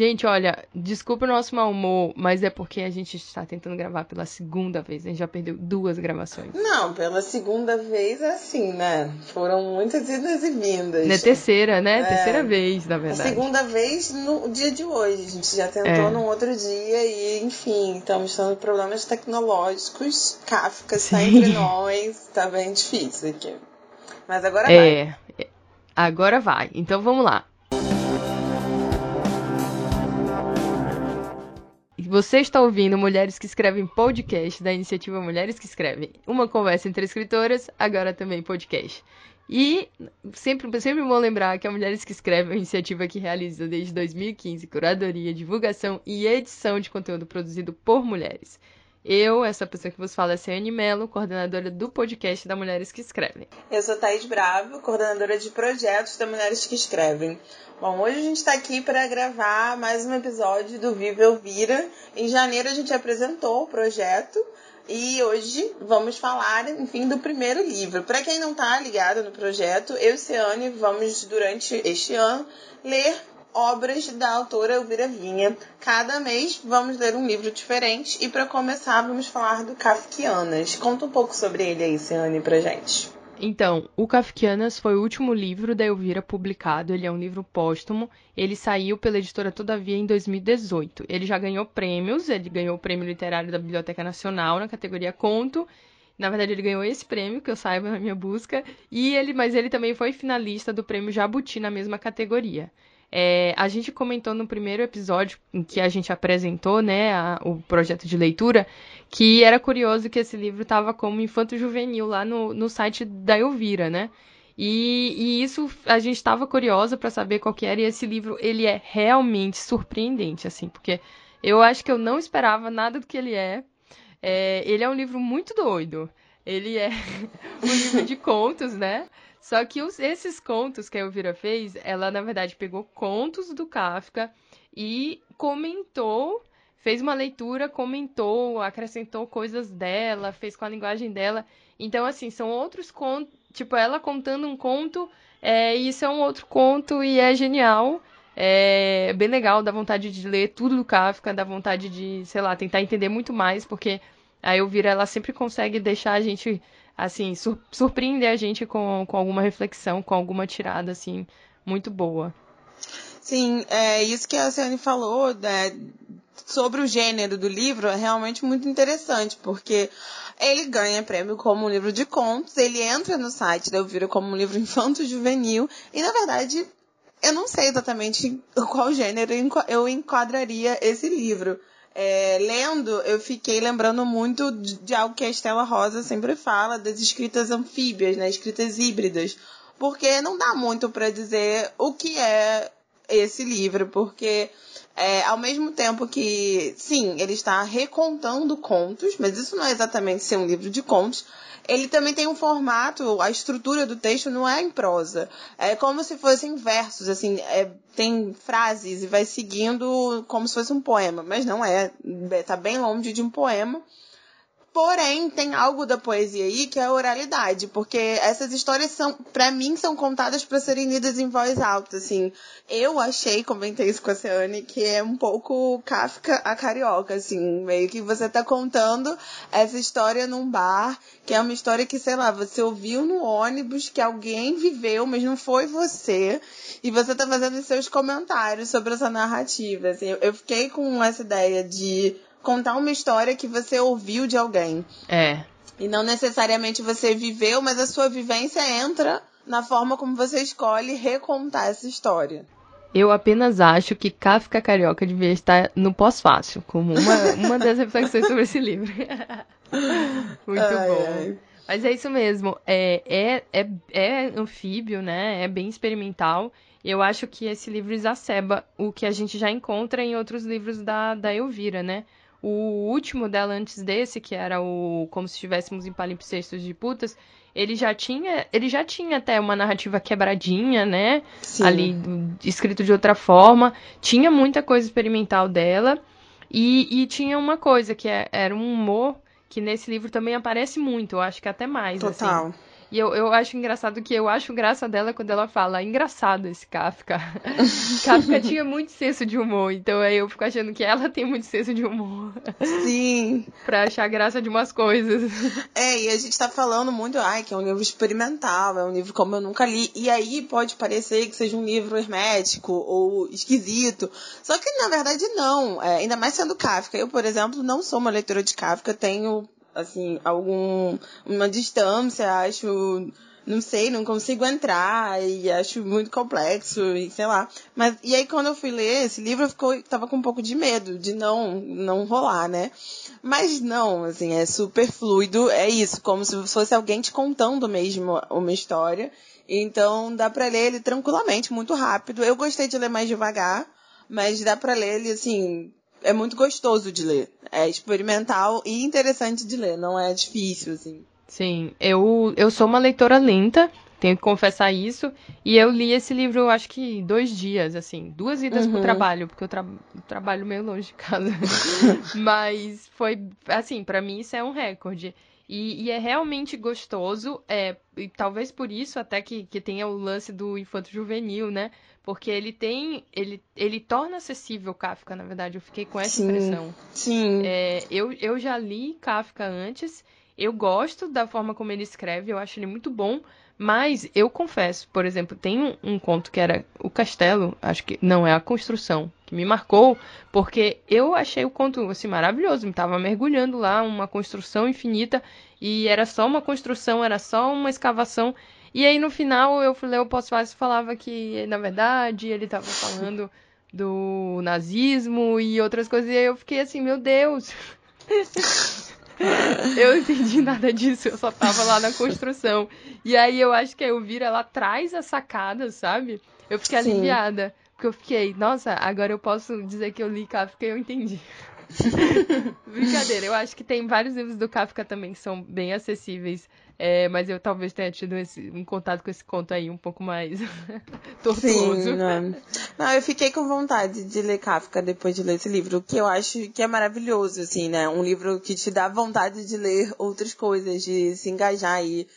Gente, olha, desculpa o nosso mau humor, mas é porque a gente está tentando gravar pela segunda vez. A gente já perdeu duas gravações. Não, pela segunda vez é assim, né? Foram muitas idas e vindas. Na terceira, né? É, terceira vez, na verdade. A segunda vez no dia de hoje. A gente já tentou é. num outro dia e, enfim, estamos tendo problemas tecnológicos. Kafka está entre nós. Tá bem difícil aqui. Mas agora é, vai. Agora vai. Então vamos lá. Você está ouvindo Mulheres que Escrevem Podcast da iniciativa Mulheres que Escrevem. Uma conversa entre escritoras, agora também podcast. E sempre, sempre bom lembrar que a Mulheres que Escrevem é uma iniciativa que realiza desde 2015 curadoria, divulgação e edição de conteúdo produzido por mulheres. Eu, essa pessoa que vos fala é Ciane Mello, coordenadora do podcast da Mulheres que Escrevem. Eu sou Thaís Bravo, coordenadora de projetos da Mulheres que Escrevem. Bom, hoje a gente está aqui para gravar mais um episódio do Viva Elvira. Em janeiro a gente apresentou o projeto e hoje vamos falar, enfim, do primeiro livro. Para quem não está ligado no projeto, eu e Ciane vamos, durante este ano, ler obras da autora Elvira Vinha. Cada mês vamos ler um livro diferente e para começar vamos falar do Kafkianas. Conta um pouco sobre ele aí, Ciane, pra gente. Então, o Kafkianas foi o último livro da Elvira publicado, ele é um livro póstumo, ele saiu pela editora Todavia em 2018. Ele já ganhou prêmios, ele ganhou o prêmio literário da Biblioteca Nacional na categoria Conto, na verdade, ele ganhou esse prêmio, que eu saiba na minha busca, e ele, mas ele também foi finalista do prêmio Jabuti na mesma categoria. É, a gente comentou no primeiro episódio em que a gente apresentou né, a, o projeto de leitura que era curioso que esse livro estava como infanto juvenil lá no, no site da Elvira, né? E, e isso a gente estava curiosa para saber qual que era e esse livro ele é realmente surpreendente assim, porque eu acho que eu não esperava nada do que ele é. é ele é um livro muito doido. Ele é um livro de contos, né? Só que os, esses contos que a Elvira fez, ela na verdade pegou contos do Kafka e comentou, fez uma leitura, comentou, acrescentou coisas dela, fez com a linguagem dela. Então, assim, são outros contos, tipo, ela contando um conto, é, isso é um outro conto e é genial. É bem legal, dá vontade de ler tudo do Kafka, dá vontade de, sei lá, tentar entender muito mais, porque a Elvira, ela sempre consegue deixar a gente assim, sur surpreender a gente com, com alguma reflexão, com alguma tirada, assim, muito boa. Sim, é isso que a Ciane falou né, sobre o gênero do livro é realmente muito interessante, porque ele ganha prêmio como um livro de contos, ele entra no site da Elvira como um livro infanto-juvenil, e na verdade eu não sei exatamente qual gênero eu enquadraria esse livro. É, lendo, eu fiquei lembrando muito de, de, algo que a Estela Rosa sempre fala, das escritas anfíbias, né, escritas híbridas. Porque não dá muito para dizer o que é esse livro, porque é, ao mesmo tempo que, sim, ele está recontando contos, mas isso não é exatamente ser um livro de contos, ele também tem um formato, a estrutura do texto não é em prosa. É como se fossem versos, assim, é, tem frases e vai seguindo como se fosse um poema, mas não é, tá bem longe de um poema. Porém, tem algo da poesia aí que é a oralidade, porque essas histórias são, para mim, são contadas para serem lidas em voz alta, assim. Eu achei, comentei isso com a Ceane, que é um pouco Kafka a carioca, assim, meio que você tá contando essa história num bar, que é uma história que, sei lá, você ouviu no ônibus, que alguém viveu, mas não foi você, e você tá fazendo seus comentários sobre essa narrativa, assim. Eu fiquei com essa ideia de contar uma história que você ouviu de alguém. É. E não necessariamente você viveu, mas a sua vivência entra na forma como você escolhe recontar essa história. Eu apenas acho que Kafka Carioca devia estar no pós-fácil, como uma, uma das reflexões sobre esse livro. Muito ai, bom. Ai. Mas é isso mesmo. É, é, é, é anfíbio, né? É bem experimental. Eu acho que esse livro exacerba o que a gente já encontra em outros livros da, da Elvira, né? O último dela antes desse, que era o Como se estivéssemos em palimpsestos de putas, ele já tinha, ele já tinha até uma narrativa quebradinha, né? Sim. Ali escrito de outra forma, tinha muita coisa experimental dela e, e tinha uma coisa que é, era um humor que nesse livro também aparece muito, eu acho que até mais. Assim. Total. Assim. E eu, eu acho engraçado que eu acho graça dela quando ela fala, engraçado esse Kafka. Kafka tinha muito senso de humor, então aí eu fico achando que ela tem muito senso de humor. Sim. pra achar graça de umas coisas. É, e a gente tá falando muito, ai, que é um livro experimental, é um livro como eu nunca li. E aí pode parecer que seja um livro hermético ou esquisito. Só que na verdade não. É, ainda mais sendo Kafka. Eu, por exemplo, não sou uma leitora de Kafka, tenho assim, algum uma distância, acho, não sei, não consigo entrar e acho muito complexo e sei lá. Mas e aí quando eu fui ler esse livro, eu ficou, tava com um pouco de medo de não não rolar, né? Mas não, assim, é super fluido, é isso, como se fosse alguém te contando mesmo uma história. Então dá para ler ele tranquilamente, muito rápido. Eu gostei de ler mais devagar, mas dá para ler ele assim é muito gostoso de ler. É experimental e interessante de ler, não é difícil, assim. Sim, eu, eu sou uma leitora lenta, tenho que confessar isso. E eu li esse livro, acho que dois dias, assim, duas idas uhum. pro trabalho, porque eu tra trabalho meio longe de casa. Mas foi, assim, para mim isso é um recorde. E, e, é realmente gostoso, é, e talvez por isso até que, que tenha o lance do infanto juvenil, né? Porque ele tem. Ele, ele torna acessível Kafka, na verdade. Eu fiquei com essa sim, impressão. Sim. É, eu, eu já li Kafka antes. Eu gosto da forma como ele escreve, eu acho ele muito bom. Mas eu confesso, por exemplo, tem um, um, conto que era O Castelo, acho que não é a construção, que me marcou, porque eu achei o conto assim maravilhoso, me tava mergulhando lá, uma construção infinita e era só uma construção, era só uma escavação e aí no final eu falei, o pós-fácil falava que, na verdade, ele estava falando do nazismo e outras coisas. E aí eu fiquei assim, meu Deus. eu não entendi nada disso, eu só tava lá na construção. E aí eu acho que a Elvira, ela traz a sacada, sabe? Eu fiquei Sim. aliviada. Porque eu fiquei, nossa, agora eu posso dizer que eu li Kafka e eu entendi. Brincadeira, eu acho que tem vários livros do Kafka também que são bem acessíveis. É, mas eu talvez tenha tido esse, um contato com esse conto aí um pouco mais tortuoso. Sim, não. não, eu fiquei com vontade de ler Kafka depois de ler esse livro, que eu acho que é maravilhoso, assim, né? Um livro que te dá vontade de ler outras coisas, de se engajar aí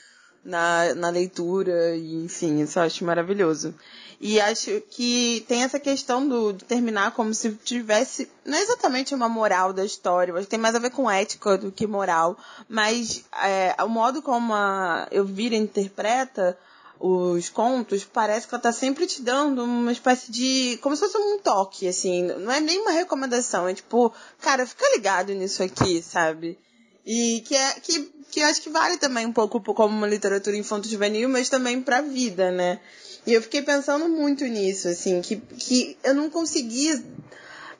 na, na leitura, e, enfim, isso eu acho maravilhoso. E acho que tem essa questão do, de terminar como se tivesse, não é exatamente uma moral da história, que tem mais a ver com ética do que moral, mas é, o modo como a Elvira interpreta os contos, parece que ela tá sempre te dando uma espécie de. como se fosse um toque, assim. Não é nem uma recomendação, é tipo, cara, fica ligado nisso aqui, sabe? E que é. que, que eu acho que vale também um pouco como uma literatura infanto-juvenil, mas também pra vida, né? E eu fiquei pensando muito nisso, assim, que, que eu não conseguia.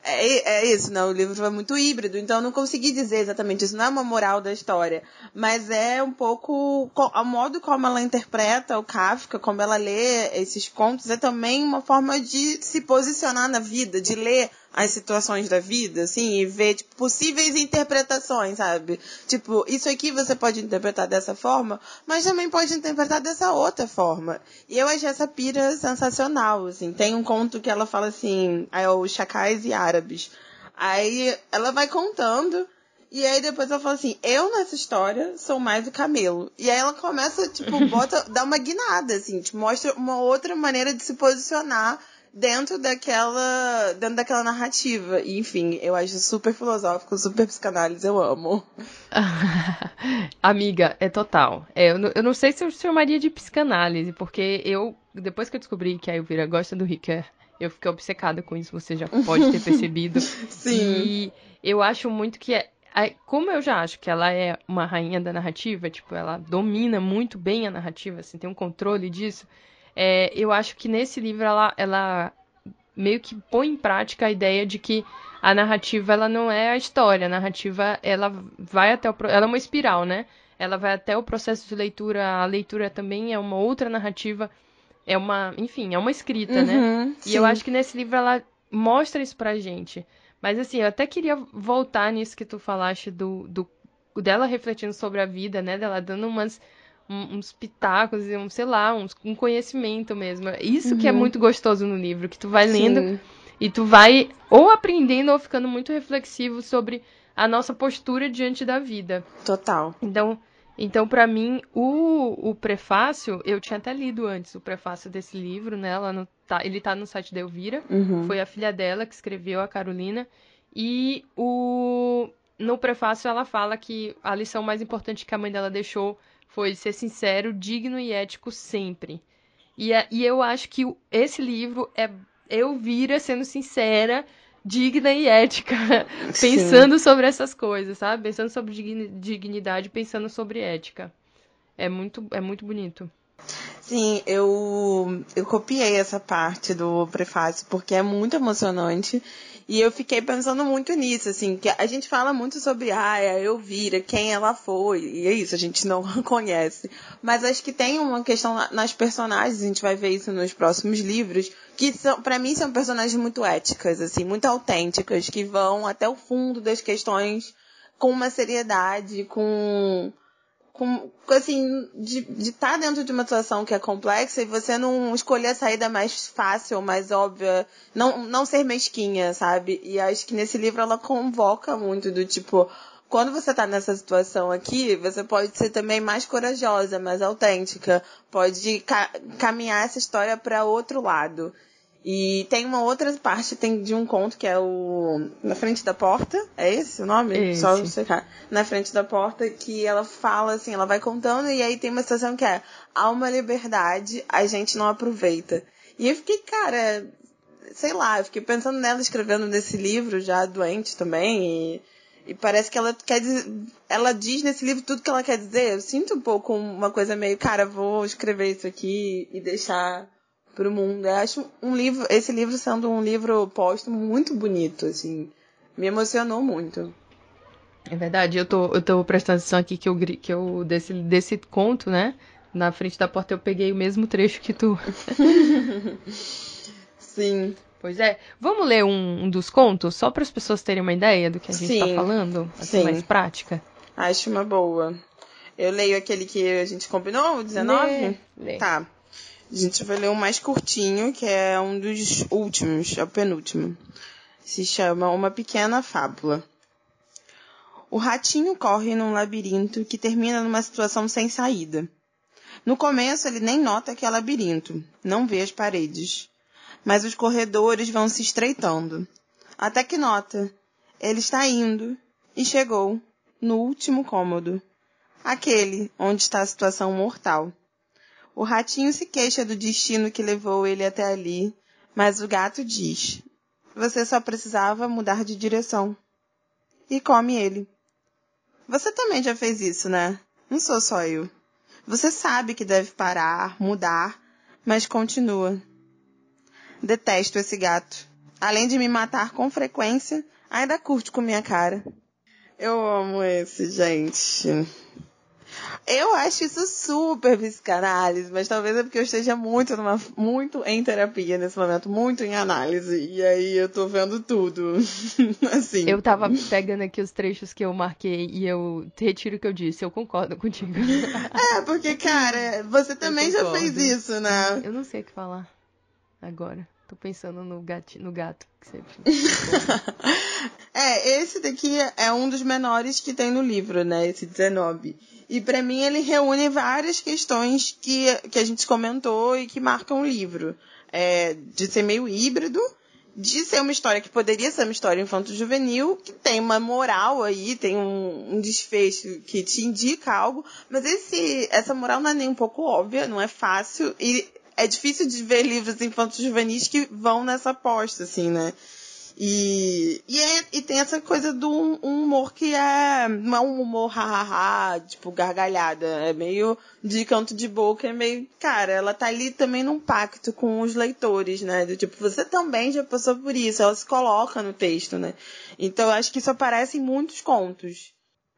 É, é isso, né? O livro é muito híbrido, então eu não consegui dizer exatamente isso. Não é uma moral da história, mas é um pouco o modo como ela interpreta o Kafka, como ela lê esses contos, é também uma forma de se posicionar na vida, de ler as situações da vida, assim, e ver, tipo, possíveis interpretações, sabe? Tipo, isso aqui você pode interpretar dessa forma, mas também pode interpretar dessa outra forma. E eu achei essa pira sensacional, assim. Tem um conto que ela fala assim, é os chacais e árabes. Aí ela vai contando, e aí depois ela fala assim, eu nessa história sou mais o camelo. E aí ela começa, tipo, bota, dá uma guinada, assim, te mostra uma outra maneira de se posicionar dentro daquela, dentro daquela narrativa. E, enfim, eu acho super filosófico, super psicanálise, eu amo. Amiga, é total. É, eu, não, eu não sei se eu chamaria de psicanálise, porque eu, depois que eu descobri que a Elvira gosta do Ricker, eu fiquei obcecada com isso, você já pode ter percebido. Sim. E eu acho muito que é, como eu já acho que ela é uma rainha da narrativa, tipo, ela domina muito bem a narrativa, assim, tem um controle disso. É, eu acho que nesse livro ela, ela meio que põe em prática a ideia de que a narrativa ela não é a história, a narrativa ela vai até o ela é uma espiral, né? Ela vai até o processo de leitura, a leitura também é uma outra narrativa, é uma, enfim, é uma escrita, né? uhum, né? E eu acho que nesse livro ela mostra isso pra gente. Mas assim, eu até queria voltar nisso que tu falaste do, do dela refletindo sobre a vida, né? Dela dando umas uns pitacos e um, sei lá, uns, um conhecimento mesmo. Isso uhum. que é uhum. muito gostoso no livro, que tu vai lendo Sim. e tu vai ou aprendendo ou ficando muito reflexivo sobre a nossa postura diante da vida. Total. Então, Então, para mim, o, o prefácio, eu tinha até lido antes o prefácio desse livro, né? Ela no, tá, ele tá no site da Elvira. Uhum. Foi a filha dela que escreveu, a Carolina. E o, no prefácio ela fala que a lição mais importante que a mãe dela deixou foi ser sincero, digno e ético sempre. E, é, e eu acho que esse livro é Elvira sendo sincera digna e ética, pensando Sim. sobre essas coisas, sabe? Pensando sobre dignidade, pensando sobre ética. É muito, é muito bonito. Sim, eu, eu copiei essa parte do prefácio porque é muito emocionante. E eu fiquei pensando muito nisso, assim, que a gente fala muito sobre ah, a Elvira, quem ela foi, e é isso, a gente não conhece. Mas acho que tem uma questão nas personagens, a gente vai ver isso nos próximos livros, que são, para mim são personagens muito éticas, assim, muito autênticas, que vão até o fundo das questões com uma seriedade, com com, assim, de estar tá dentro de uma situação que é complexa e você não escolher a saída mais fácil, mais óbvia, não, não ser mesquinha, sabe? E acho que nesse livro ela convoca muito do tipo, quando você tá nessa situação aqui, você pode ser também mais corajosa, mais autêntica, pode ca caminhar essa história para outro lado. E tem uma outra parte tem de um conto que é o Na Frente da Porta. É esse o nome? Esse. Só você Na Frente da Porta, que ela fala assim, ela vai contando, e aí tem uma situação que é há uma liberdade, a gente não aproveita. E eu fiquei, cara, sei lá, eu fiquei pensando nela escrevendo nesse livro, já doente também, e, e parece que ela quer dizer, ela diz nesse livro tudo que ela quer dizer. Eu sinto um pouco uma coisa meio, cara, vou escrever isso aqui e deixar para o mundo. Eu acho um livro, esse livro sendo um livro póstumo muito bonito, assim, me emocionou muito. É verdade, eu tô, eu tô prestando atenção aqui que eu, que eu desse, desse conto, né? Na frente da porta eu peguei o mesmo trecho que tu. Sim. Pois é. Vamos ler um, um dos contos, só para as pessoas terem uma ideia do que a gente tá Sim. tá falando? Assim, Sim. mais prática? Acho uma boa. Eu leio aquele que a gente combinou, o 19? Lê, lê. Tá. A gente vai ler um mais curtinho, que é um dos últimos, é o penúltimo. Se chama Uma Pequena Fábula. O ratinho corre num labirinto que termina numa situação sem saída. No começo ele nem nota que é labirinto, não vê as paredes. Mas os corredores vão se estreitando. Até que nota. Ele está indo e chegou no último cômodo. Aquele onde está a situação mortal. O ratinho se queixa do destino que levou ele até ali, mas o gato diz: Você só precisava mudar de direção. E come ele. Você também já fez isso, né? Não sou só eu. Você sabe que deve parar, mudar, mas continua. Detesto esse gato. Além de me matar com frequência, ainda curte com minha cara. Eu amo esse, gente. Eu acho isso super psicanálise, mas talvez é porque eu esteja muito numa, muito em terapia nesse momento, muito em análise. E aí eu tô vendo tudo. assim. Eu tava pegando aqui os trechos que eu marquei e eu retiro o que eu disse. Eu concordo contigo. é, porque, cara, você também já fez isso, né? Eu não sei o que falar agora. Tô pensando no, gato, no gato que você É, esse daqui é um dos menores que tem no livro, né? Esse 19. E para mim ele reúne várias questões que, que a gente comentou e que marcam o livro. É, de ser meio híbrido, de ser uma história que poderia ser uma história infanto-juvenil, que tem uma moral aí, tem um, um, desfecho que te indica algo, mas esse, essa moral não é nem um pouco óbvia, não é fácil, e é difícil de ver livros infanto-juvenis que vão nessa aposta, assim, né? E, e, é, e tem essa coisa do um, humor que é. Não é um humor hahaha, tipo, gargalhada. É meio de canto de boca, é meio. Cara, ela tá ali também num pacto com os leitores, né? Do tipo, você também já passou por isso. Ela se coloca no texto, né? Então acho que isso aparece em muitos contos,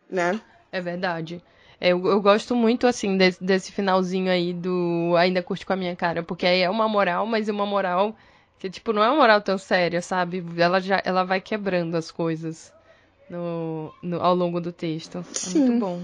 né? É verdade. Eu, eu, gosto muito, assim, desse, desse finalzinho aí do Ainda Curte com a Minha Cara, porque aí é uma moral, mas é uma moral que, tipo, não é uma moral tão séria, sabe? Ela já ela vai quebrando as coisas no, no ao longo do texto. É Sim. muito bom.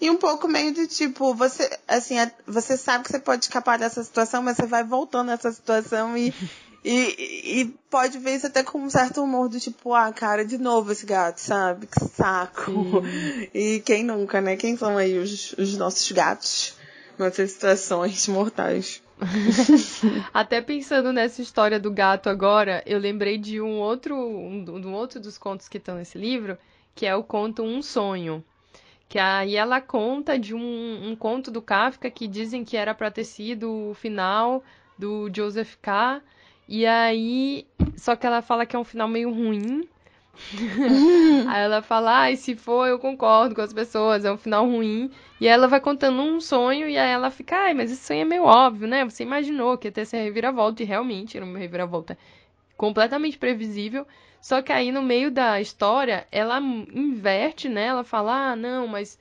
E um pouco meio de tipo, você, assim, você sabe que você pode escapar dessa situação, mas você vai voltando nessa situação e, E, e pode ver isso até com um certo humor do tipo, ah, cara, de novo esse gato, sabe? Que saco. Sim. E quem nunca, né? Quem são aí os, os nossos gatos nessas situações mortais? Até pensando nessa história do gato agora, eu lembrei de um outro, um, um outro dos contos que estão nesse livro, que é o conto Um Sonho. Que aí ela conta de um, um conto do Kafka que dizem que era para ter sido o final do Joseph K. E aí, só que ela fala que é um final meio ruim. aí ela fala, ah, se for, eu concordo com as pessoas, é um final ruim. E ela vai contando um sonho e aí ela fica, ai, mas esse sonho é meio óbvio, né? Você imaginou que ia ter essa reviravolta, e realmente era uma reviravolta completamente previsível. Só que aí no meio da história, ela inverte, né? Ela fala: "Ah, não, mas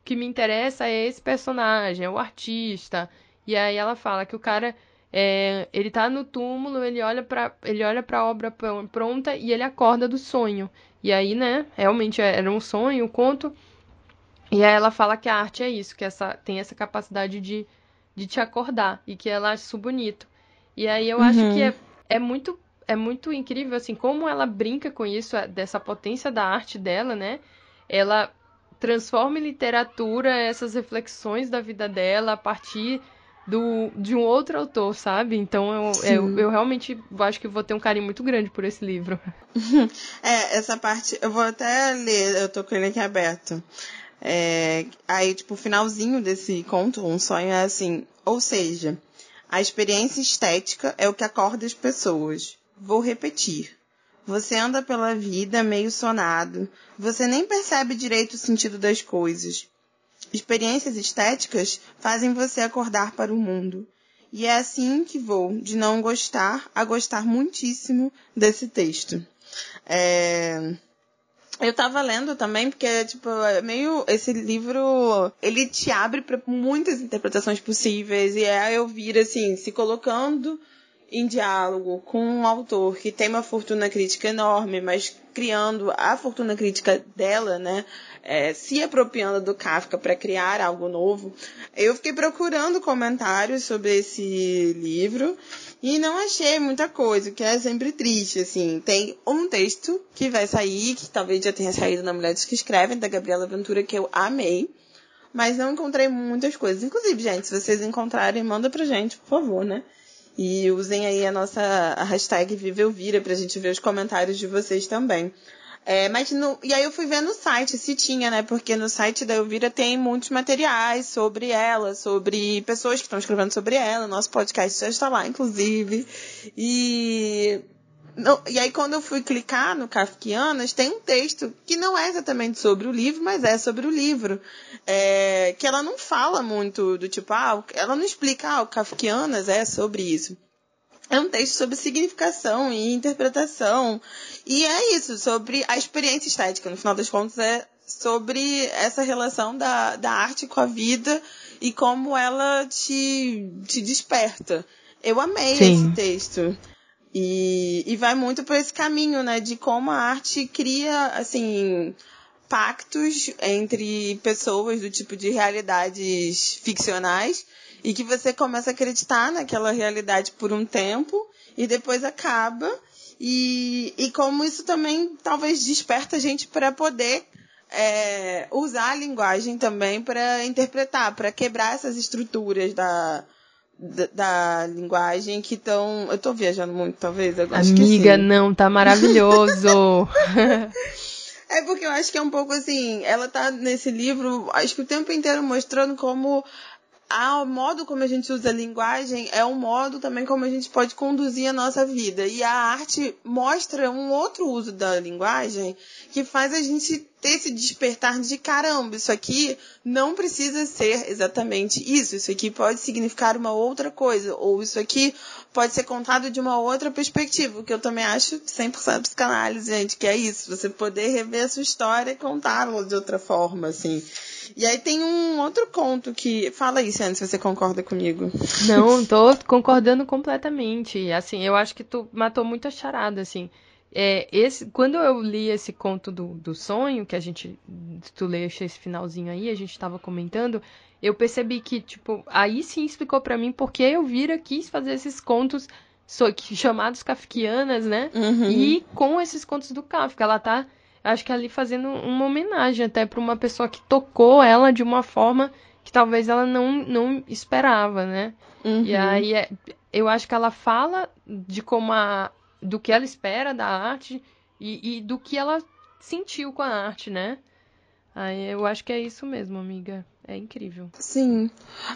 o que me interessa é esse personagem, é o artista". E aí ela fala que o cara é, ele tá no túmulo, ele olha para ele olha para a obra pronta e ele acorda do sonho. E aí, né, realmente era um sonho, um conto. E aí ela fala que a arte é isso, que essa tem essa capacidade de, de te acordar e que ela acha isso bonito. E aí eu uhum. acho que é, é muito é muito incrível, assim, como ela brinca com isso, é, dessa potência da arte dela, né? Ela transforma em literatura essas reflexões da vida dela a partir do, de um outro autor, sabe? Então eu, eu, eu, realmente acho que vou ter um carinho muito grande por esse livro. é, essa parte, eu vou até ler, eu tô com ele aqui aberto. É, aí, tipo, o finalzinho desse conto, um sonho, é assim, ou seja, a experiência estética é o que acorda as pessoas. Vou repetir. Você anda pela vida meio sonado. Você nem percebe direito o sentido das coisas. Experiências estéticas fazem você acordar para o mundo. E é assim que vou, de não gostar a gostar muitíssimo desse texto. É... Eu tava lendo também, porque, tipo, é meio. Esse livro. Ele te abre para muitas interpretações possíveis. E é eu vir, assim, se colocando em diálogo com um autor que tem uma fortuna crítica enorme, mas criando a fortuna crítica dela, né? É, se apropriando do Kafka para criar algo novo. Eu fiquei procurando comentários sobre esse livro e não achei muita coisa, o que é sempre triste, assim. Tem um texto que vai sair, que talvez já tenha saído na Mulheres que Escrevem, da Gabriela Ventura, que eu amei. Mas não encontrei muitas coisas. Inclusive, gente, se vocês encontrarem, manda pra gente, por favor, né? E usem aí a nossa hashtag Viva Elvira pra gente ver os comentários de vocês também. É, mas no, e aí eu fui ver no site se tinha, né? Porque no site da Elvira tem muitos materiais sobre ela, sobre pessoas que estão escrevendo sobre ela. Nosso podcast já está lá, inclusive. E e aí, quando eu fui clicar no Kafkianas, tem um texto que não é exatamente sobre o livro, mas é sobre o livro. É, que ela não fala muito do tipo, ah, ela não explica, ah, o Kafkianas é sobre isso. É um texto sobre significação e interpretação. E é isso, sobre a experiência estética. No final das contas, é sobre essa relação da, da arte com a vida e como ela te, te desperta. Eu amei Sim. esse texto. E, e vai muito por esse caminho, né? De como a arte cria, assim, pactos entre pessoas do tipo de realidades ficcionais e que você começa a acreditar naquela realidade por um tempo e depois acaba. E, e como isso também talvez desperta a gente para poder é, usar a linguagem também para interpretar, para quebrar essas estruturas da, da, da, linguagem que estão. Eu tô viajando muito, talvez. Amiga, não, tá maravilhoso. é porque eu acho que é um pouco assim. Ela tá nesse livro, acho que o tempo inteiro mostrando como o modo como a gente usa a linguagem é um modo também como a gente pode conduzir a nossa vida. E a arte mostra um outro uso da linguagem que faz a gente ter esse despertar de caramba, isso aqui não precisa ser exatamente isso, isso aqui pode significar uma outra coisa, ou isso aqui pode ser contado de uma outra perspectiva, o que eu também acho 100% psicanálise, gente, que é isso, você poder rever a sua história e contá-la de outra forma, assim. E aí tem um outro conto que. Fala aí, Ciane, se você concorda comigo. Não, tô concordando completamente. Assim, eu acho que tu matou muita charada, assim. É, esse, quando eu li esse conto do, do sonho, que a gente. Tu leu esse finalzinho aí, a gente tava comentando, eu percebi que, tipo, aí sim explicou para mim porque eu vira quis fazer esses contos so, chamados kafkianas, né? Uhum. E com esses contos do Kafka. Ela tá, acho que ali fazendo uma homenagem até para uma pessoa que tocou ela de uma forma que talvez ela não, não esperava, né? Uhum. E aí é, eu acho que ela fala de como a, do que ela espera da arte e, e do que ela sentiu com a arte, né? Aí eu acho que é isso mesmo, amiga. É incrível. Sim.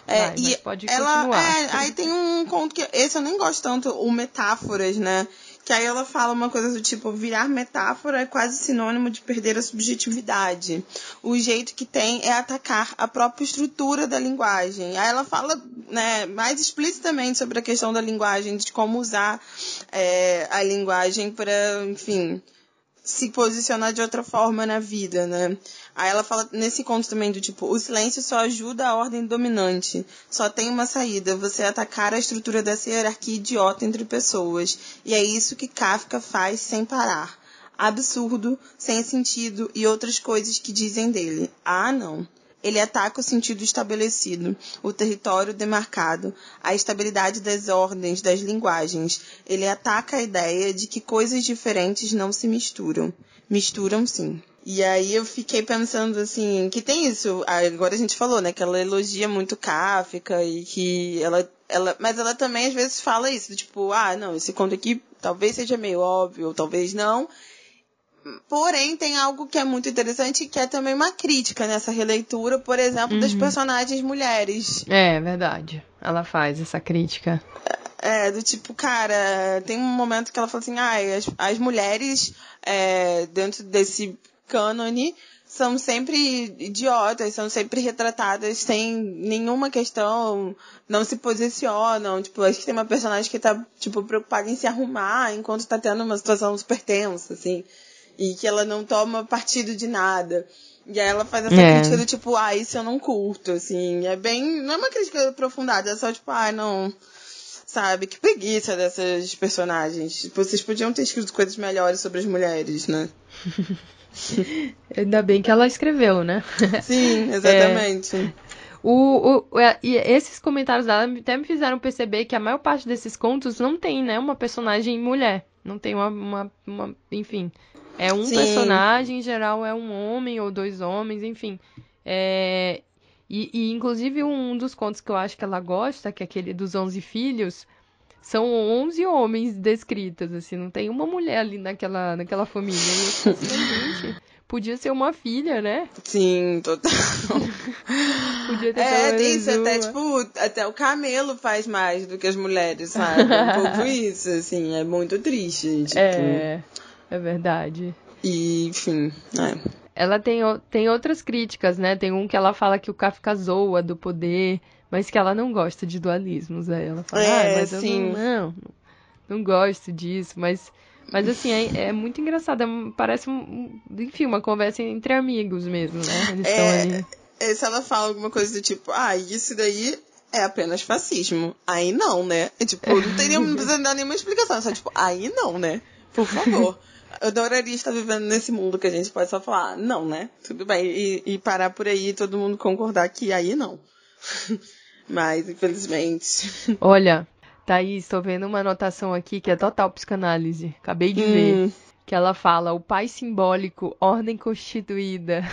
É, Vai, e mas pode ela, continuar. é, aí tem um conto que esse eu nem gosto tanto, o metáforas, né? Que aí ela fala uma coisa do tipo, virar metáfora é quase sinônimo de perder a subjetividade. O jeito que tem é atacar a própria estrutura da linguagem. Aí ela fala né, mais explicitamente sobre a questão da linguagem, de como usar é, a linguagem para, enfim, se posicionar de outra forma na vida, né? Aí ela fala nesse conto também do tipo, o silêncio só ajuda a ordem dominante. Só tem uma saída, você atacar a estrutura dessa hierarquia idiota entre pessoas. E é isso que Kafka faz sem parar. Absurdo, sem sentido e outras coisas que dizem dele. Ah, não. Ele ataca o sentido estabelecido, o território demarcado, a estabilidade das ordens, das linguagens. Ele ataca a ideia de que coisas diferentes não se misturam. Misturam sim. E aí eu fiquei pensando assim, que tem isso, agora a gente falou, né, que ela elogia muito Kafka e que ela, ela, mas ela também às vezes fala isso, tipo, ah, não, esse conto aqui talvez seja meio óbvio, ou talvez não. Porém, tem algo que é muito interessante, que é também uma crítica nessa releitura, por exemplo, das personagens mulheres. É, verdade. Ela faz essa crítica. É, do tipo, cara, tem um momento que ela fala assim, ah, as, as mulheres é, dentro desse cânone são sempre idiotas, são sempre retratadas sem nenhuma questão, não se posicionam. Tipo, acho que tem uma personagem que tá, tipo, preocupada em se arrumar enquanto tá tendo uma situação super tensa, assim. E que ela não toma partido de nada. E aí ela faz essa É. crítica do tipo, ah, isso eu não curto, assim. É bem. Não é uma crítica aprofundada, é só tipo, ah, não. Sabe? Que preguiça dessas personagens. Tipo, vocês podiam ter escrito coisas melhores sobre as mulheres, né? Ainda bem que ela escreveu, né? Sim, exatamente. O, o, é, e esses comentários dela até me fizeram perceber que a maior parte desses contos não tem, né, uma personagem mulher. Não tem uma, uma, uma- enfim. É um Sim. personagem, em geral é um homem ou dois homens, enfim. É, e, e, inclusive um dos contos que eu acho que ela gosta, que é aquele dos 11 filhos, são 11 homens descritas, assim, não tem uma mulher ali naquela, naquela família. E eu fico assim, gente, podia ser uma filha, né? Sim, total. Podia ter É, tem isso, até, uma. tipo, até o camelo faz mais do que as mulheres, sabe? É um pouco isso, assim, é muito triste, tipo. É, é verdade. E, enfim, é. Ela tem, tem outras críticas, né? Tem um que ela fala que o Kafka zoa do poder, mas que ela não gosta de dualismos. Aí ela fala, É, ah, mas eu sim. não, não, não gosto disso. Mas, mas assim, é, é muito engraçado. é parece, um, enfim, uma conversa entre amigos mesmo, né? Eles É, ali. é, se ela fala alguma coisa do tipo, ah, isso daí é apenas fascismo. Aí não, né? É, tipo, não teria, não precisa dar nenhuma explicação. Só tipo, aí não, né? Por favor. Eu adoraria estar vivendo nesse mundo que a gente pode só falar, não, né? Tudo bem. E, e parar por aí e todo mundo concordar que aí não. Mas, infelizmente. Olha, Thaís, tô vendo uma anotação aqui que é total psicanálise. Acabei de ver. Hum. Que ela fala, o pai simbólico, ordem constituída.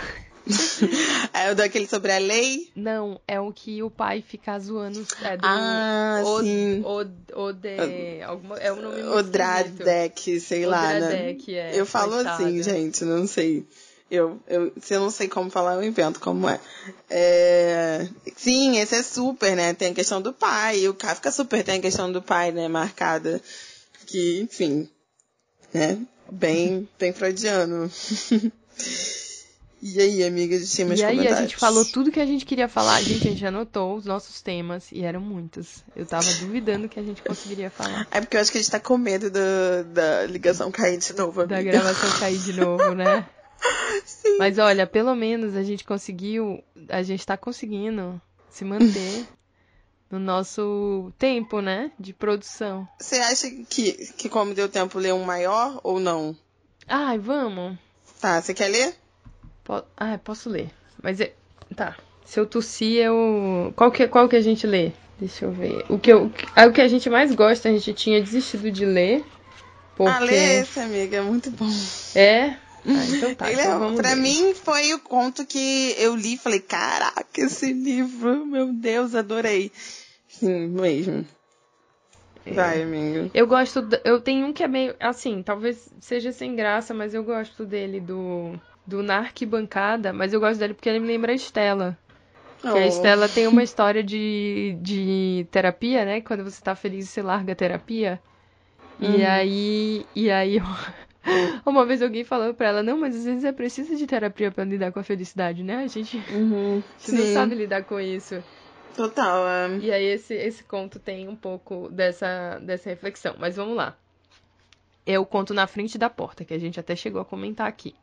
É o daquele sobre a lei? Não, é o que o pai fica zoando. É do Ah, sim. Od, Ode, alguma, é um nome O. Dradek, sei lá, né? Odradek, é, Eu falo coitada. assim, gente, não sei. Eu, eu, se eu não sei como falar, eu invento como é. é. Sim, esse é super, né? Tem a questão do pai. O Kafka super tem a questão do pai, né? Marcada. Que, enfim, né? Bem, bem freudiano. e aí, amiga, de cima E aí, a gente falou tudo que a gente queria falar. Gente, a gente anotou os nossos temas e eram muitos. Eu tava duvidando que a gente conseguiria falar. É porque eu acho que a gente tá com medo do- da ligação cair de novo, Da amiga. gravação cair de novo, né? Mas olha, pelo menos a gente conseguiu. A gente tá conseguindo se manter no nosso tempo, né? De produção. Você acha que, que como deu tempo, ler um maior ou não? Ai, vamos. Tá, você quer ler? Po- Ah, posso ler. Mas é... tá. Se eu tossir, eu. Qual que, qual que a gente lê? Deixa eu ver. O que, eu, o que a gente mais gosta, a gente tinha desistido de ler. Porque... Ah, lê esse, amiga, é muito bom. É? Ah, então tá. Ele então é, pra ler. mim foi o conto que eu li e falei, caraca, esse livro, meu Deus, adorei. Sim, mesmo. É. Vai, amigo. Eu gosto. Eu tenho um que é meio. Assim, talvez seja sem graça, mas eu gosto dele do. Do Na Arquibancada, mas eu gosto dele porque ele me lembra a Estela. Que a Oh. Estela tem uma história de, de terapia, né? Quando você tá feliz, você larga a terapia. E Uhum. aí. E aí. Uma vez alguém falou pra ela, não, mas às vezes é preciso de terapia pra lidar com a felicidade, né? A gente, Uhum, a gente não sabe lidar com isso. total. é. E aí esse, esse conto tem um pouco dessa, dessa reflexão. Mas vamos lá. É o conto Na Frente da Porta, que a gente até chegou a comentar aqui.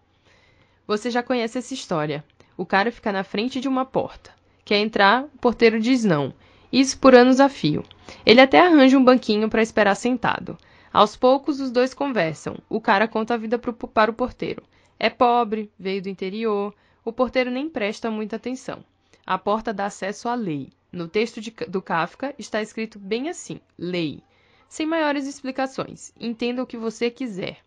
Você já conhece essa história. O cara fica na frente de uma porta. Quer entrar, o porteiro diz não. Isso por anos a fio. Ele até arranja um banquinho para esperar sentado. Aos poucos, os dois conversam. O cara conta a vida pro- para o porteiro. É pobre, veio do interior. O porteiro nem presta muita atenção. A porta dá acesso à lei. No texto de- do Kafka está escrito bem assim: lei. Sem maiores explicações. Entenda o que você quiser.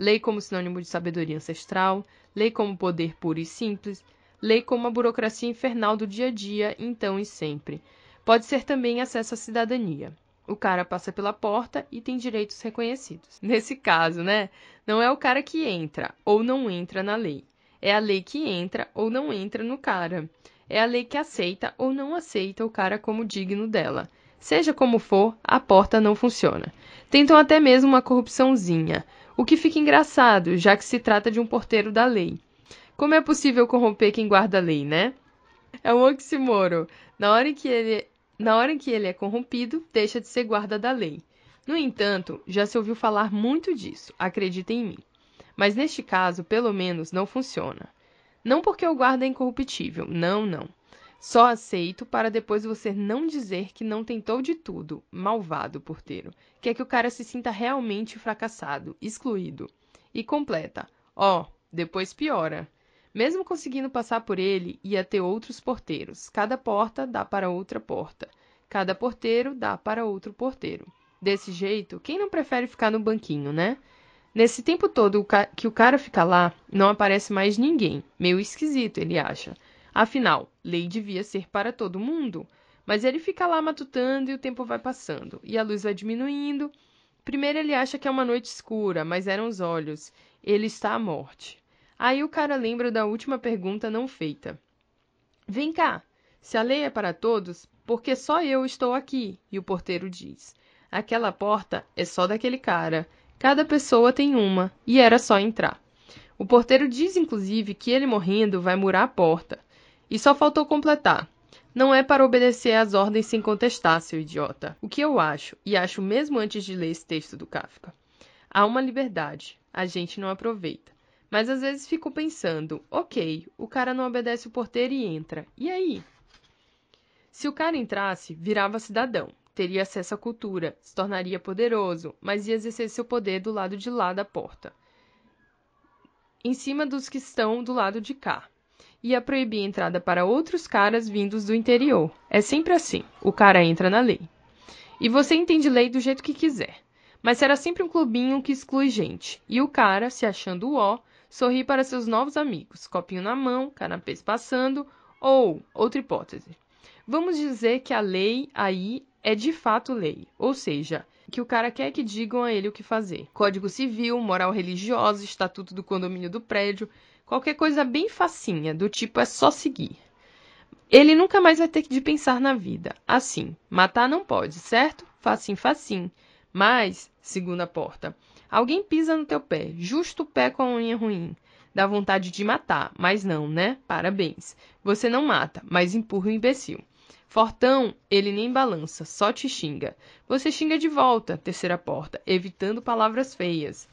Lei como sinônimo de sabedoria ancestral, lei como poder puro e simples, lei como a burocracia infernal do dia a dia, então e sempre. Pode ser também acesso à cidadania. O cara passa pela porta e tem direitos reconhecidos. Nesse caso, né? Não é o cara que entra ou não entra na lei. É a lei que entra ou não entra no cara. É a lei que aceita ou não aceita o cara como digno dela. Seja como for, a porta não funciona. Tentam até mesmo uma corrupçãozinha, o que fica engraçado, já que se trata de um porteiro da lei. Como é possível corromper quem guarda a lei, né? É um oxímoro. Na hora em que ele, na hora em que ele é corrompido, deixa de ser guarda da lei. No entanto, já se ouviu falar muito disso, acredita em mim. Mas neste caso, pelo menos, não funciona. Não porque o guarda é incorruptível, não, não. Só aceito para depois você não dizer que não tentou de tudo, malvado porteiro. Quer que o cara se sinta realmente fracassado, excluído. E completa. Ó, depois piora. Mesmo conseguindo passar por ele, ia ter outros porteiros. Cada porta dá para outra porta. Cada porteiro dá para outro porteiro. Desse jeito, quem não prefere ficar no banquinho, né? Nesse tempo todo que o cara fica lá, não aparece mais ninguém. Meio esquisito, ele acha. Afinal, lei devia ser para todo mundo. Mas ele fica lá matutando e o tempo vai passando. E a luz vai diminuindo. Primeiro ele acha que é uma noite escura, mas eram os olhos. Ele está à morte. Aí o cara lembra da última pergunta não feita. Vem cá, se a lei é para todos, por que só eu estou aqui? E o porteiro diz: Aquela porta é só daquele cara. Cada pessoa tem uma, e era só entrar. O porteiro diz, inclusive, que ele morrendo vai murar a porta. E só faltou completar. Não é para obedecer às ordens sem contestar, seu idiota. O que eu acho, e acho mesmo antes de ler esse texto do Kafka. Há uma liberdade, a gente não aproveita. Mas às vezes fico pensando, ok, o cara não obedece o porteiro e entra. E aí? Se o cara entrasse, virava cidadão, teria acesso à cultura, se tornaria poderoso, mas ia exercer seu poder do lado de lá da porta. Em cima dos que estão do lado de cá. Ia proibir a entrada para outros caras vindos do interior. É sempre assim, o cara entra na lei. E você entende lei do jeito que quiser. Mas será sempre um clubinho que exclui gente. E o cara, se achando o ó, sorri para seus novos amigos, copinho na mão, canapês passando, ou, outra hipótese. Vamos dizer que a lei aí é de fato lei, ou seja, que o cara quer que digam a ele o que fazer. Código civil, moral religiosa, estatuto do condomínio do prédio, qualquer coisa bem facinha, do tipo é só seguir. Ele nunca mais vai ter de pensar na vida. Assim, matar não pode, certo? Facim, facim. Mas, segunda porta, alguém pisa no teu pé, justo o pé com a unha ruim. Dá vontade de matar, mas não, né? Parabéns. Você não mata, mas empurra o imbecil. Fortão, ele nem balança, só te xinga. Você xinga de volta, terceira porta, evitando palavras feias.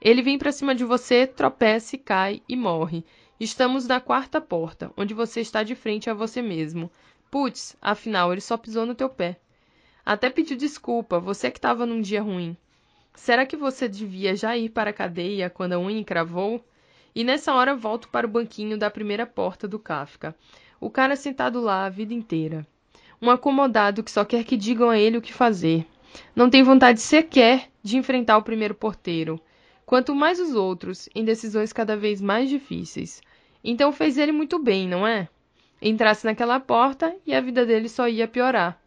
Ele vem pra cima de você, tropeça, cai e morre. Estamos na quarta porta, onde você está de frente a você mesmo. Putz, afinal ele só pisou no teu pé. Até pediu desculpa, você que estava num dia ruim. Será que você devia já ir para a cadeia quando a unha encravou? E nessa hora volto para o banquinho da primeira porta do Kafka. O cara sentado lá a vida inteira. Um acomodado que só quer que digam a ele o que fazer. Não tem vontade sequer de enfrentar o primeiro porteiro. Quanto mais os outros, em decisões cada vez mais difíceis. Então fez ele muito bem, não é? Entrasse naquela porta e a vida dele só ia piorar.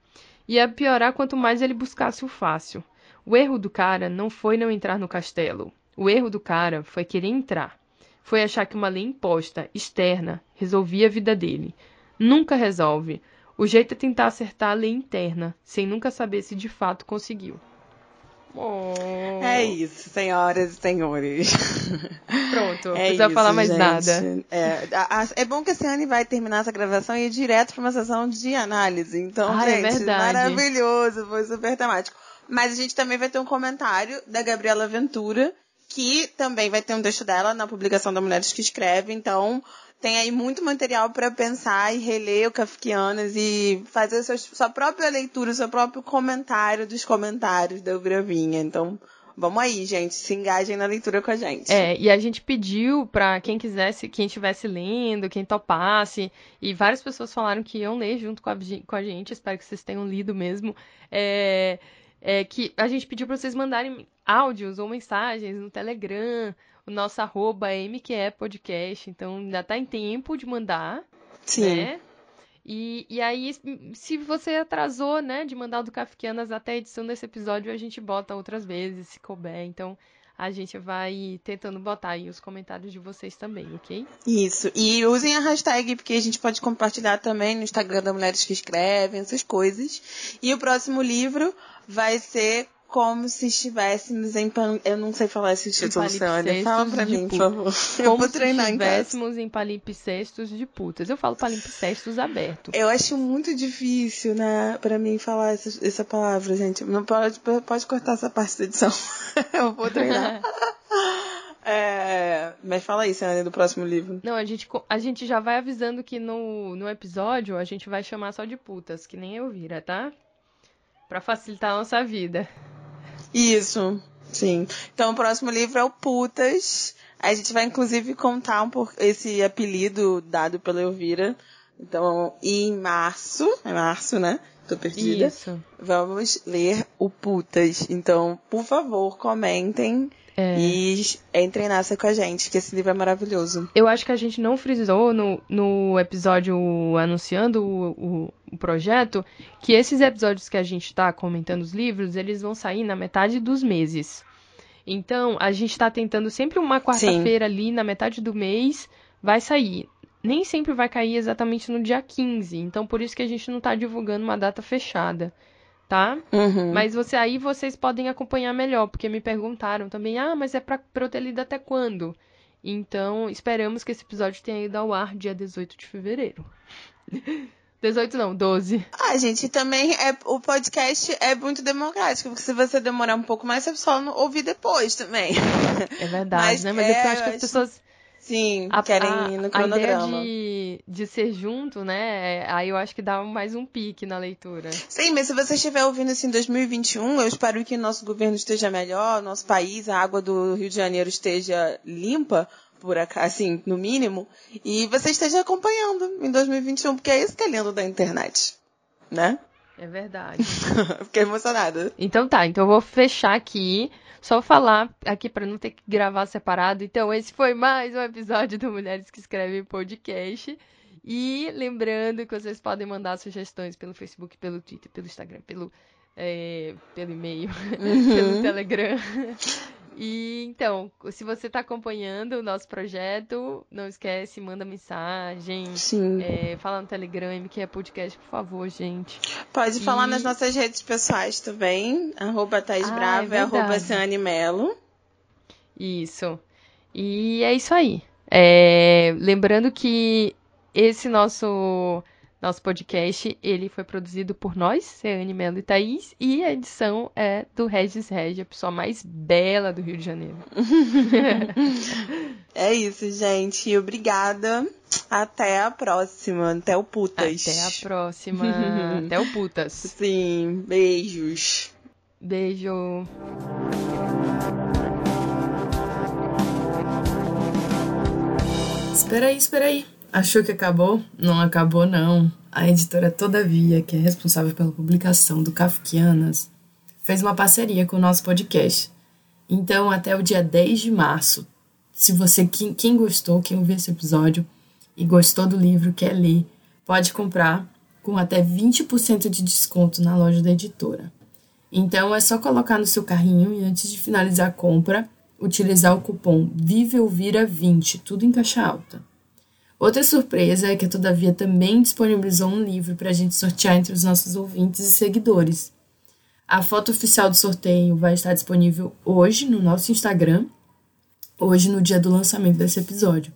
Ia piorar quanto mais ele buscasse o fácil. O erro do cara não foi não entrar no castelo. O erro do cara foi querer entrar. Foi achar que uma lei imposta, externa, resolvia a vida dele. Nunca resolve. O jeito é tentar acertar a lei interna, sem nunca saber se de fato conseguiu. Oh. É isso, senhoras e senhores. Pronto, não é precisa isso, falar mais gente. nada. É, a, a, é bom que a Ciane vai terminar essa gravação e ir direto para uma sessão de análise. Então, ah, é gente, é maravilhoso, foi super temático. Mas a gente também vai ter um comentário da Gabriela Ventura, que também vai ter um texto dela na publicação da Mulheres que Escreve. Então, tem aí muito material para pensar e reler o Kafkianas e fazer sua, sua própria leitura, seu próprio comentário dos comentários da Bravinha. Então, vamos aí, gente, se engajem na leitura com a gente. É, e a gente pediu para quem quisesse, quem estivesse lendo, quem topasse, e várias pessoas falaram que iam ler junto com a, com a gente, espero que vocês tenham lido mesmo. É, é que a gente pediu para vocês mandarem áudios ou mensagens no Telegram o nosso arroba MQE Podcast, então ainda tá em tempo de mandar. Sim. Né? E, e aí, se você atrasou, né, de mandar o do Kafkianas até a edição desse episódio, a gente bota outras vezes, se couber. Então, a gente vai tentando botar aí os comentários de vocês também, ok? Isso. E usem a hashtag, porque a gente pode compartilhar também no Instagram da Mulheres que Escrevem, essas coisas. E o próximo livro vai ser como se estivéssemos em pan... Eu não sei falar esse título, Sônia. Fala pra mim, por favor. Como eu vou treinar se estivéssemos em, em palimpsestos de putas. Eu falo palimpsestos aberto. Eu acho muito difícil, né, pra mim falar essa, essa palavra, gente. Não pode, pode cortar essa parte da edição. eu vou treinar. É, mas fala aí, Sônia, do próximo livro. Não, a gente, a gente já vai avisando que no, no episódio a gente vai chamar só de putas, que nem eu vira, tá? Pra facilitar a nossa vida. Isso, sim. Então o próximo livro é o Putas. A gente vai inclusive contar um por esse apelido dado pela Elvira. Então, em março, é março, né? Tô perdida. Isso. Vamos ler o Putas. Então, por favor, comentem é. E entrem nessa com a gente, que esse livro é maravilhoso. Eu acho que a gente não frisou no, no episódio anunciando o, o, o projeto que esses episódios que a gente está comentando os livros, eles vão sair na metade dos meses. Então, a gente está tentando sempre uma quarta-feira ali, na metade do mês, vai sair. Nem sempre vai cair exatamente no dia 15. Então, por isso que a gente não está divulgando uma data fechada tá? Uhum. Mas você aí vocês podem acompanhar melhor, porque me perguntaram também, ah, mas é pra, pra eu ter lido até quando? Então, esperamos que esse episódio tenha ido ao ar dia 18 de fevereiro. 18 não, 12. Ah, gente, também é, o podcast é muito democrático, porque se você demorar um pouco mais, você só ouvir depois também. É verdade, Mas, né? Mas é, eu acho que as pessoas Sim, a, querem ir no cronograma. A ideia de, de ser junto, né? Aí eu acho que dá mais um pique na leitura. Sim, mas se você estiver ouvindo isso em 2021, eu espero que nosso governo esteja melhor, nosso país, a água do Rio de Janeiro esteja limpa, por assim, no mínimo, e você esteja acompanhando em 2021, porque é isso que é lindo da internet, né? É verdade. Fiquei emocionada. Então tá, então eu vou fechar aqui só falar aqui para não ter que gravar separado. Então, esse foi mais um episódio do Mulheres que Escrevem Podcast. E lembrando que vocês podem mandar sugestões pelo Facebook, pelo Twitter, pelo Instagram, pelo, é, pelo e-mail, uhum. pelo Telegram. E então, se você está acompanhando o nosso projeto, não esquece, manda mensagem. Sim. É, fala no Telegram, que é podcast, por favor, gente. Pode e... falar nas nossas redes pessoais também. Arroba Thais ah, Brava é arroba Melo. Isso. E é isso aí. É, lembrando que esse nosso nosso podcast, ele foi produzido por nós, Ceane Melo e Thaís, e a edição é do Regis Regi, a pessoa mais bela do Rio de Janeiro. é isso, gente. Obrigada. Até a próxima. Até o Putas. Até a próxima. Até o Putas. Sim. Beijos. Beijo. Espera aí, espera aí. Achou que acabou? Não acabou, não. A editora Todavia, que é responsável pela publicação do Kafkianas, fez uma parceria com o nosso podcast. Então, até o dia 10 de março, se você, quem, quem gostou, quem ouviu esse episódio e gostou do livro, quer ler, pode comprar com até 20% de desconto na loja da editora. Então, é só colocar no seu carrinho e antes de finalizar a compra, utilizar o cupom VIVEUVIRA20, tudo em caixa alta. Outra surpresa é que a Todavia também disponibilizou um livro para a gente sortear entre os nossos ouvintes e seguidores. A foto oficial do sorteio vai estar disponível hoje no nosso Instagram, hoje no dia do lançamento desse episódio.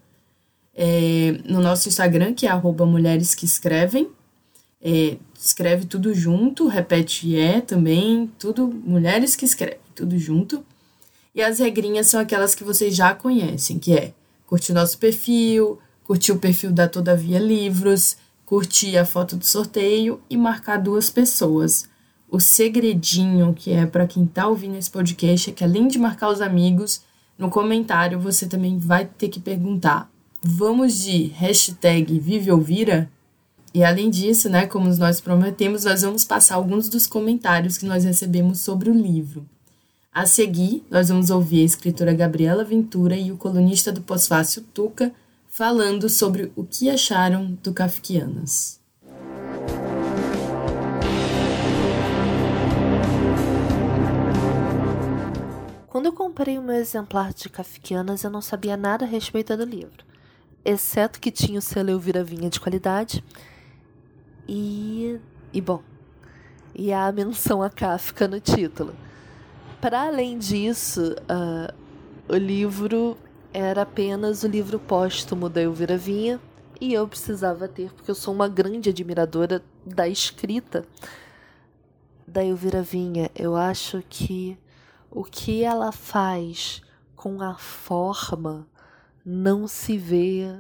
É, no nosso Instagram, que é arroba mulheres que escrevem, é, escreve tudo junto, repete é também, tudo mulheres que escrevem, tudo junto. E as regrinhas são aquelas que vocês já conhecem, que é curtir nosso perfil, curtir o perfil da Todavia Livros, curtir a foto do sorteio e marcar duas pessoas. O segredinho que é para quem está ouvindo esse podcast é que além de marcar os amigos, no comentário você também vai ter que perguntar: vamos de hashtag Vive Ouvira? E além disso, né, como nós prometemos, nós vamos passar alguns dos comentários que nós recebemos sobre o livro. A seguir, nós vamos ouvir a escritora Gabriela Ventura e o colunista do Pós-Fácil Tuca falando sobre o que acharam do Kafkianas. Quando eu comprei o meu exemplar de Kafkianas, eu não sabia nada a respeito do livro, exceto que tinha o selo Elvira Vinha de qualidade e. e bom. E a menção a Kafka no título. Para além disso, uh, o livro era apenas o livro póstumo da Elvira Vinha e eu precisava ter, porque eu sou uma grande admiradora da escrita da Elvira Vinha. Eu acho que o que ela faz com a forma não se vê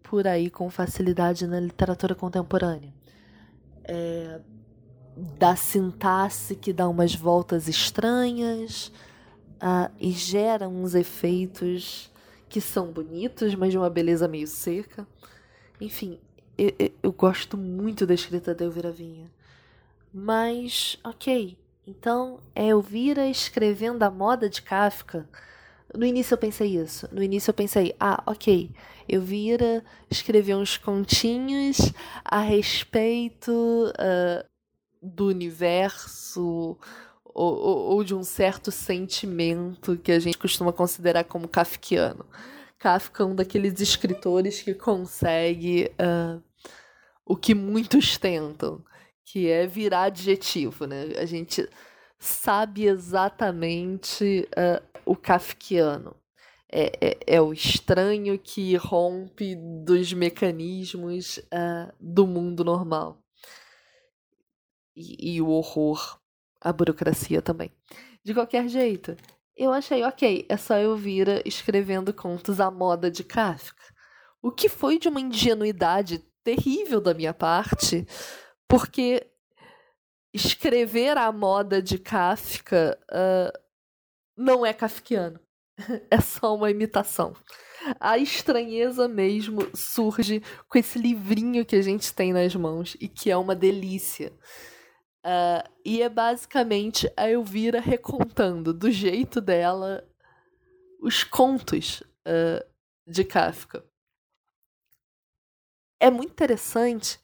por aí com facilidade na literatura contemporânea. É, da sintaxe que dá umas voltas estranhas uh, e gera uns efeitos que são bonitos, mas de uma beleza meio seca. Enfim, eu, eu, eu gosto muito da escrita da Elvira Vinha. Mas, ok, então é Elvira escrevendo a moda de Kafka. No início eu pensei isso. No início eu pensei, ah, ok, Elvira escreveu uns continhos a respeito uh, do universo ou, ou, ou, de um certo sentimento que a gente costuma considerar como kafkiano. Kafka é um daqueles escritores que consegue uh, o que muitos tentam, que é virar adjetivo, né? A gente sabe exatamente uh, o kafkiano. É, é, é, o estranho que rompe dos mecanismos uh, do mundo normal e, e o horror, a burocracia também. De qualquer jeito, eu achei ok, é só eu vir escrevendo contos à moda de Kafka. O que foi de uma ingenuidade terrível da minha parte, porque escrever à moda de Kafka uh, não é kafkiano. é só uma imitação. A estranheza mesmo surge com esse livrinho que a gente tem nas mãos e que é uma delícia. Uh, e é basicamente a Elvira recontando do jeito dela os contos uh, de Kafka. É muito interessante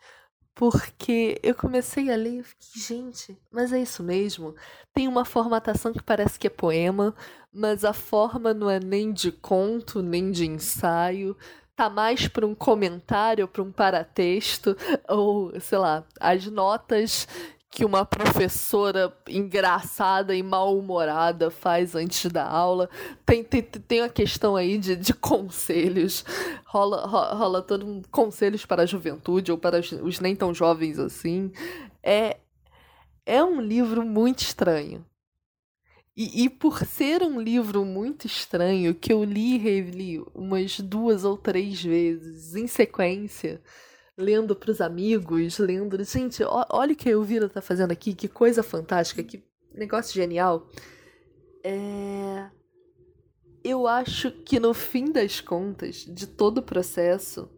porque eu comecei a ler e fiquei, gente, mas é isso mesmo? Tem uma formatação que parece que é poema, mas a forma não é nem de conto, nem de ensaio. Tá mais para um comentário, para um paratexto, ou sei lá, as notas que uma professora engraçada e mal-humorada faz antes da aula. Tem, tem, tem a questão aí de, de conselhos. Rola, rola, rola todo um conselhos para a juventude ou para os, os nem tão jovens assim. É, é um livro muito estranho. E, e por ser um livro muito estranho, que eu li e reli umas duas ou três vezes em sequência, lendo para os amigos, lendo. Gente, olha o que a Elvira tá fazendo aqui, que coisa fantástica, que negócio genial. É... Eu acho que no fim das contas, de todo o processo,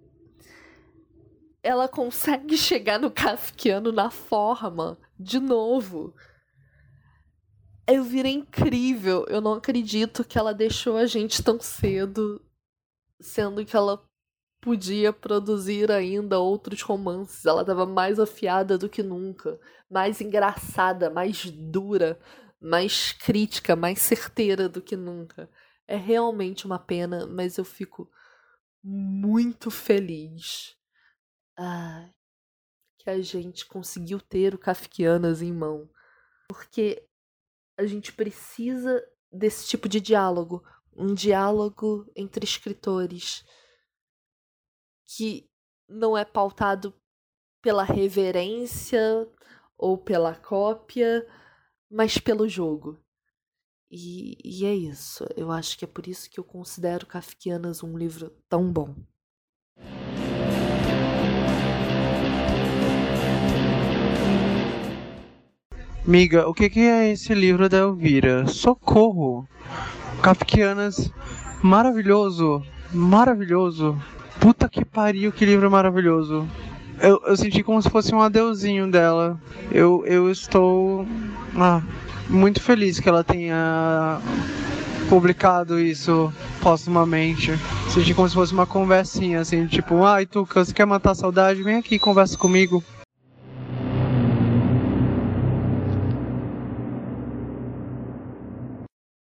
ela consegue chegar no Kafkiano na forma de novo. Eu virei incrível. Eu não acredito que ela deixou a gente tão cedo, sendo que ela podia produzir ainda outros romances. Ela estava mais afiada do que nunca, mais engraçada, mais dura, mais crítica, mais certeira do que nunca. É realmente uma pena, mas eu fico muito feliz ah, que a gente conseguiu ter o Kafkianas em mão. Porque a gente precisa desse tipo de diálogo um diálogo entre escritores que não é pautado pela reverência ou pela cópia, mas pelo jogo. E, e é isso. Eu acho que é por isso que eu considero Kafkianas um livro tão bom. Miga, o que, que é esse livro da Elvira? Socorro! Kafkianas, maravilhoso, maravilhoso. Puta que pariu, que livro maravilhoso. Eu, eu senti como se fosse um adeuzinho dela. Eu, eu estou ah, muito feliz que ela tenha publicado isso postumamente. Senti como se fosse uma conversinha, assim, tipo, ai, ah, Tuca, você quer matar a saudade? Vem aqui, conversa comigo.